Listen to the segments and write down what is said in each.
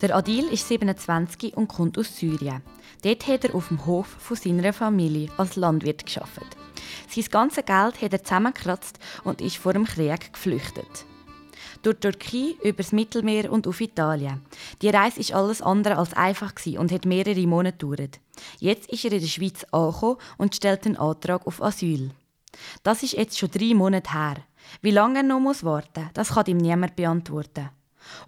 Der Adil ist 27 und kommt aus Syrien. Dort hat er auf dem Hof von seiner Familie als Landwirt geschafft. Sein ganzes Geld hat er zusammengekratzt und ist vor dem Krieg geflüchtet. Durch die Türkei, übers Mittelmeer und auf Italien. Die Reise ist alles andere als einfach und hat mehrere Monate gedauert. Jetzt ist er in der Schweiz angekommen und stellt einen Antrag auf Asyl. Das ist jetzt schon drei Monate her. Wie lange er noch warten muss, das kann ihm niemand beantworten.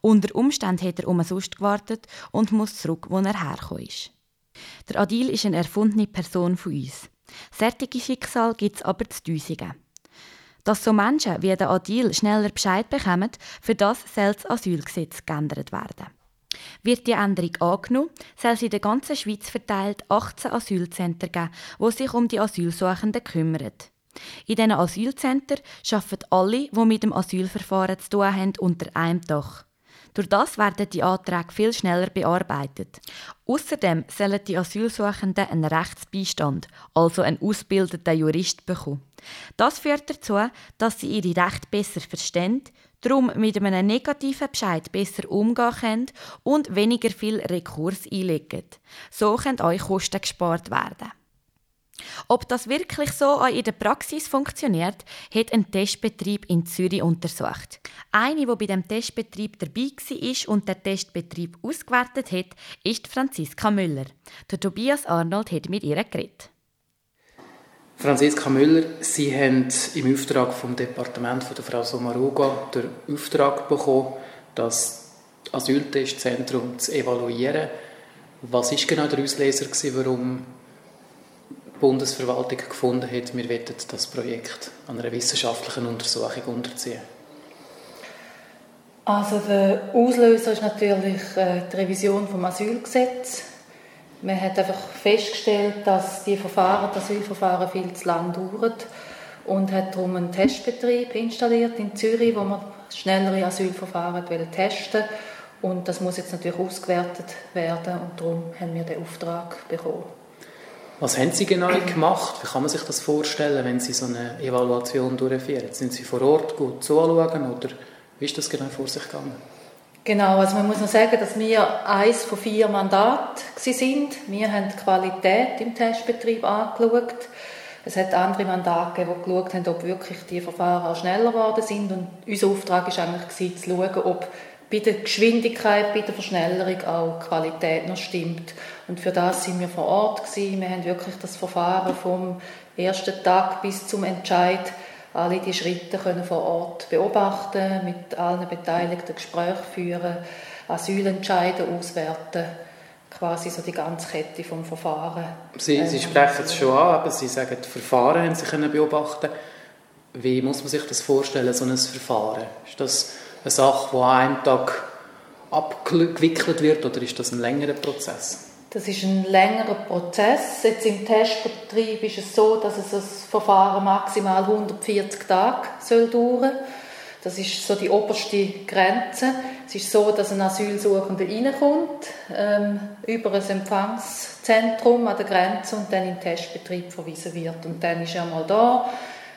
Unter Umständen hat er umsonst gewartet und muss zurück, wo er hergekommen ist. Der Adil ist eine erfundene Person von uns. Sättige Schicksal gibt es aber zu Täusungen. Dass so Menschen wie der Adil schneller Bescheid bekommen, für das soll das Asylgesetz geändert werden. Wird die Änderung angenommen, soll es in der ganzen Schweiz verteilt 18 Asylzentren geben, die sich um die Asylsuchenden kümmern. In diesen Asylzentren arbeiten alle, die mit dem Asylverfahren zu tun haben, unter einem Dach. Durch das werden die Anträge viel schneller bearbeitet. Außerdem sollen die Asylsuchenden einen Rechtsbeistand, also einen ausgebildeten Jurist, bekommen. Das führt dazu, dass sie ihre Rechte besser verstehen, darum mit einem negativen Bescheid besser umgehen können und weniger viel Rekurs einlegen. So können euch Kosten gespart werden. Ob das wirklich so in der Praxis funktioniert, hat ein Testbetrieb in Zürich untersucht. Eine, die bei dem Testbetrieb dabei war und den Testbetrieb ausgewertet hat, ist Franziska Müller. Der Tobias Arnold hat mit ihr geredet. Franziska Müller, Sie haben im Auftrag vom Departement von der Frau Sommaruga den Auftrag bekommen, das Asyltestzentrum zu evaluieren. Was ist genau der Auslöser, warum Bundesverwaltung gefunden hat, wir wollen das Projekt an einer wissenschaftlichen Untersuchung unterziehen? Also der Auslöser ist natürlich äh, die Revision vom Asylgesetz. Man hat einfach festgestellt, dass die Verfahren, das Asylverfahren viel zu lang dauern und hat darum einen Testbetrieb installiert in Zürich, wo man schnellere Asylverfahren testen und das muss jetzt natürlich ausgewertet werden und darum haben wir den Auftrag bekommen. Was haben Sie genau gemacht? Wie kann man sich das vorstellen, wenn Sie so eine Evaluation durchführen? Sind Sie vor Ort gut zuschauen oder wie ist das genau vor sich gegangen? Genau, also man muss noch sagen, dass wir eins von vier Mandaten sind. Wir haben die Qualität im Testbetrieb angeschaut. Es hat andere Mandate die geschaut haben, ob wirklich die Verfahren auch schneller geworden sind. Und unser Auftrag war eigentlich zu schauen, ob bei der Geschwindigkeit, bei der Verschnellerung auch die Qualität noch stimmt. Und für das sind wir vor Ort gewesen. Wir haben wirklich das Verfahren vom ersten Tag bis zum Entscheid alle die Schritte können vor Ort beobachten, mit allen Beteiligten Gespräche führen, Asylentscheide auswerten, quasi so die ganze Kette vom Verfahren. Sie, Sie sprechen es schon an, aber Sie sagen, die Verfahren haben Sie können beobachten. Wie muss man sich das vorstellen, so ein Verfahren? Ist das eine Sache, die an einem Tag abgewickelt wird oder ist das ein längerer Prozess? Das ist ein längerer Prozess. Jetzt im Testbetrieb ist es so, dass es das Verfahren maximal 140 Tage soll dauern Das ist so die oberste Grenze. Es ist so, dass ein Asylsuchender reinkommt, ähm, über ein Empfangszentrum an der Grenze und dann in den Testbetrieb verwiesen wird. Und dann ist er mal da,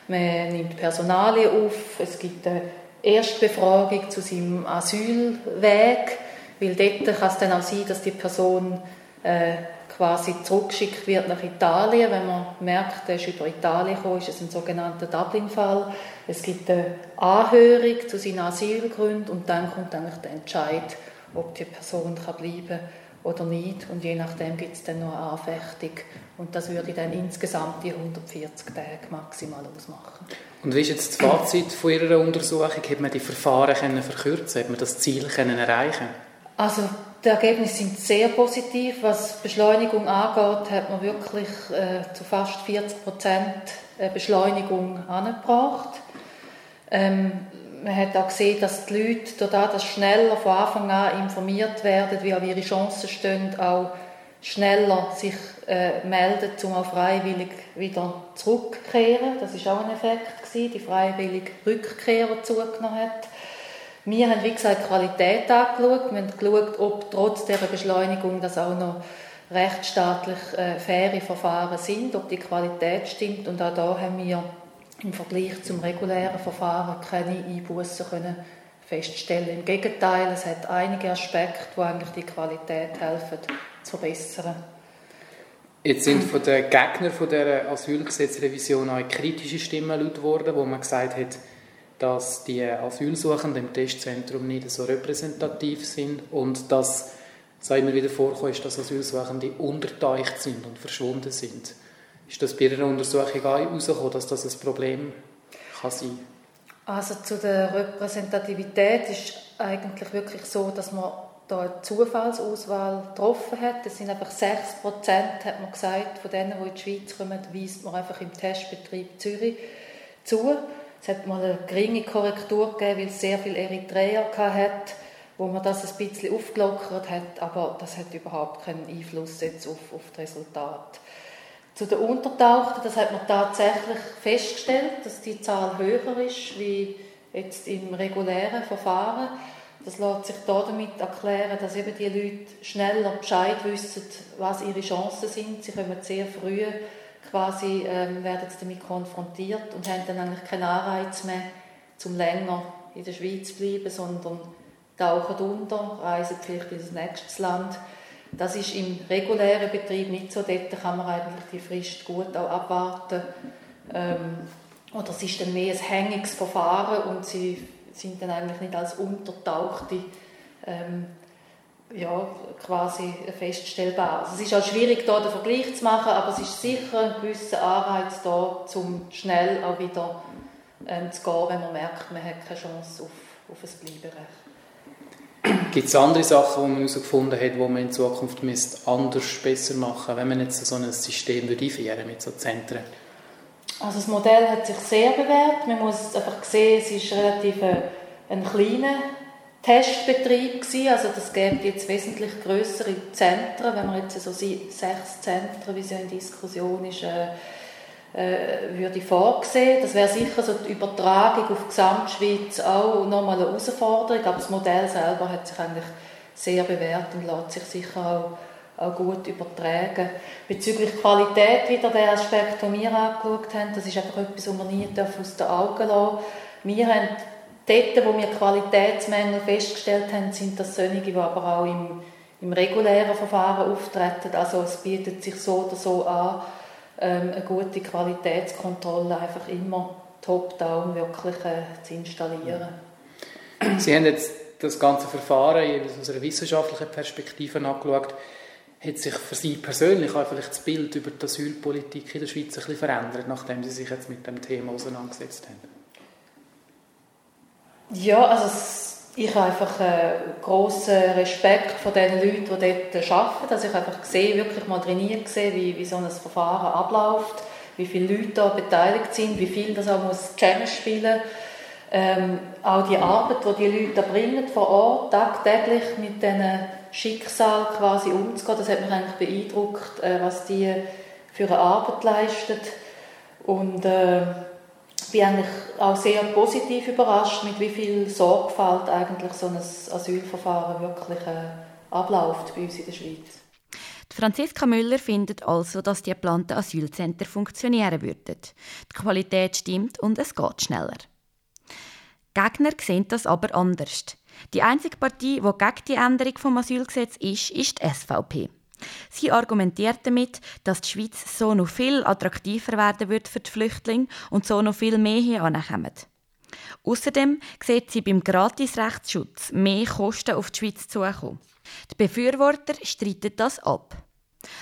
man nimmt Personalien auf, es gibt eine Erstbefragung zu seinem Asylweg, weil dort kann es dann auch sein, dass die Person äh, quasi zurückgeschickt wird nach Italien. Wenn man merkt, er ist über Italien gekommen, ist es ein sogenannter Dublin-Fall. Es gibt eine Anhörung zu seinen Asylgründen und dann kommt eigentlich der Entscheid, ob die Person kann bleiben kann oder nicht. Und je nachdem gibt es dann noch eine Anfechtung. Und das würde dann insgesamt die 140 Tage maximal ausmachen. Und wie ist jetzt das Fazit von Ihrer Untersuchung? Hat man die Verfahren können verkürzen? Hat man das Ziel können erreichen? Also die Ergebnisse sind sehr positiv. Was Beschleunigung angeht, hat man wirklich äh, zu fast 40 Prozent äh, Beschleunigung angebracht. Ähm, man hat auch gesehen, dass die Leute, dadurch, dass schneller von Anfang an informiert werden, wie auch ihre Chancen stehen, auch schneller sich äh, melden, um auch freiwillig wieder zurückzukehren. Das war auch ein Effekt, gewesen, die freiwillige Rückkehr, die zugenommen hat. Wir haben, wie gesagt, Qualität angeschaut. Wir haben geschaut, ob trotz dieser Beschleunigung das auch noch rechtsstaatlich äh, faire Verfahren sind, ob die Qualität stimmt. Und auch da haben wir im Vergleich zum regulären Verfahren keine Einbußen können feststellen. Im Gegenteil, es hat einige Aspekte, die eigentlich die Qualität helfen zu verbessern. Jetzt sind von den Gegnern von der Asylgesetzrevision auch kritische Stimmen laut worden, wo man gesagt hat, dass die Asylsuchenden im Testzentrum nicht so repräsentativ sind und dass es immer wieder vorkommt, dass Asylsuchende unterteicht sind und verschwunden sind. Ist das bei Ihrer Untersuchung herausgekommen, dass das ein Problem kann sein Also zu der Repräsentativität ist eigentlich wirklich so, dass man da eine Zufallsauswahl getroffen hat. Es sind einfach 6 Prozent, hat man gesagt, von denen, die in die Schweiz kommen, weist man einfach im Testbetrieb Zürich zu. Es hat mal eine geringe Korrektur gegeben, weil es sehr viele Eritreer hat, wo man das ein bisschen aufgelockert hat, aber das hat überhaupt keinen Einfluss jetzt auf, auf das Resultat. Zu den Untertauchten, das hat man tatsächlich festgestellt, dass die Zahl höher ist wie jetzt im regulären Verfahren. Das lässt sich damit erklären, dass eben die Leute schneller Bescheid wissen, was ihre Chancen sind. Sie kommen sehr früh quasi ähm, werden damit konfrontiert und haben dann eigentlich keinen Anreiz mehr, zum länger in der Schweiz zu bleiben, sondern tauchen unter, reisen vielleicht in das nächste Land. Das ist im regulären Betrieb nicht so. Dort kann man eigentlich die Frist gut auch abwarten. Ähm, oder es ist dann mehr ein hängiges Verfahren und sie sind dann eigentlich nicht als Untertauchte ähm, ja, quasi feststellbar. Also es ist auch schwierig, hier den Vergleich zu machen, aber es ist sicher ein gewisser Anreiz da, um schnell auch wieder ähm, zu gehen, wenn man merkt, man hat keine Chance auf, auf ein Bleiberecht. Gibt es andere Sachen, die man herausgefunden hat, die man in Zukunft anders, besser machen wenn man jetzt so ein System einführen mit so Zentren? Also das Modell hat sich sehr bewährt. Man muss einfach sehen, es ist relativ ein, ein kleiner Testbetrieb gewesen. Also das gäbe jetzt wesentlich größere Zentren, wenn man jetzt so sechs Zentren, wie es ja in Diskussion ist, äh, äh, würde vorgesehen. Das wäre sicher so die Übertragung auf die Gesamtschweiz auch nochmal eine Herausforderung, aber das Modell selber hat sich eigentlich sehr bewährt und lässt sich sicher auch, auch gut übertragen. Bezüglich Qualität wieder der Aspekt, den wir angeschaut haben, das ist einfach etwas, was wir nie aus den Augen lassen Wir haben Dort, wo wir Qualitätsmängel festgestellt haben, sind das solche, die aber auch im, im regulären Verfahren auftreten. Also es bietet sich so oder so an, ähm, eine gute Qualitätskontrolle einfach immer top-down wirklich äh, zu installieren. Sie haben jetzt das ganze Verfahren aus einer wissenschaftlichen Perspektive angeschaut. Hat sich für Sie persönlich auch vielleicht das Bild über die Asylpolitik in der Schweiz ein bisschen verändert, nachdem Sie sich jetzt mit dem Thema auseinandergesetzt haben? Ja, also ich habe einfach einen grossen Respekt vor den Leuten, die dort arbeiten. Also ich habe einfach gesehen, wirklich mal trainiert gesehen, wie, wie so ein Verfahren abläuft, wie viele Leute da beteiligt sind, wie viel das auch muss zusammenspielen ähm, auch die Arbeit, die die Leute da bringen vor Ort, tagtäglich mit diesen Schicksal quasi umzugehen, das hat mich eigentlich beeindruckt, äh, was die für eine Arbeit leistet. Und äh, bin eigentlich auch sehr positiv überrascht, mit wie viel Sorgfalt eigentlich so ein Asylverfahren wirklich äh, abläuft bei uns in der Schweiz. Franziska Müller findet also, dass die geplanten Asylzentren funktionieren würden. Die Qualität stimmt und es geht schneller. Gegner sehen das aber anders. Die einzige Partei, die gegen die Änderung vom Asylgesetz ist, ist die SVP. Sie argumentiert damit, dass die Schweiz so noch viel attraktiver werden wird für die Flüchtlinge und so noch viel mehr hier ankommen. Außerdem sieht sie beim Gratisrechtsschutz mehr Kosten auf die Schweiz zukommen. Die Befürworter streiten das ab.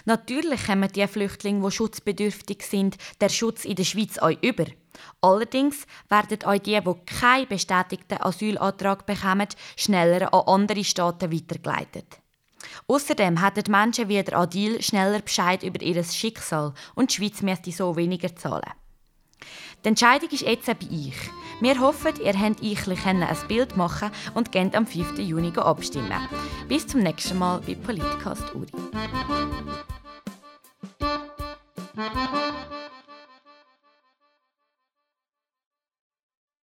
Natürlich kommen die Flüchtlinge, die schutzbedürftig sind, der Schutz in der Schweiz auch über. Allerdings werden auch die, die keinen bestätigten Asylantrag bekommen, schneller an andere Staaten weitergeleitet. Außerdem hätten Menschen wie der Adil schneller Bescheid über ihr Schicksal und die Schweiz müsste so weniger zahlen. Die Entscheidung ist jetzt bei euch. Wir hoffen, ihr könnt euch ein Bild machen und könnt am 5. Juni abstimmen. Bis zum nächsten Mal bei Politcast Uri.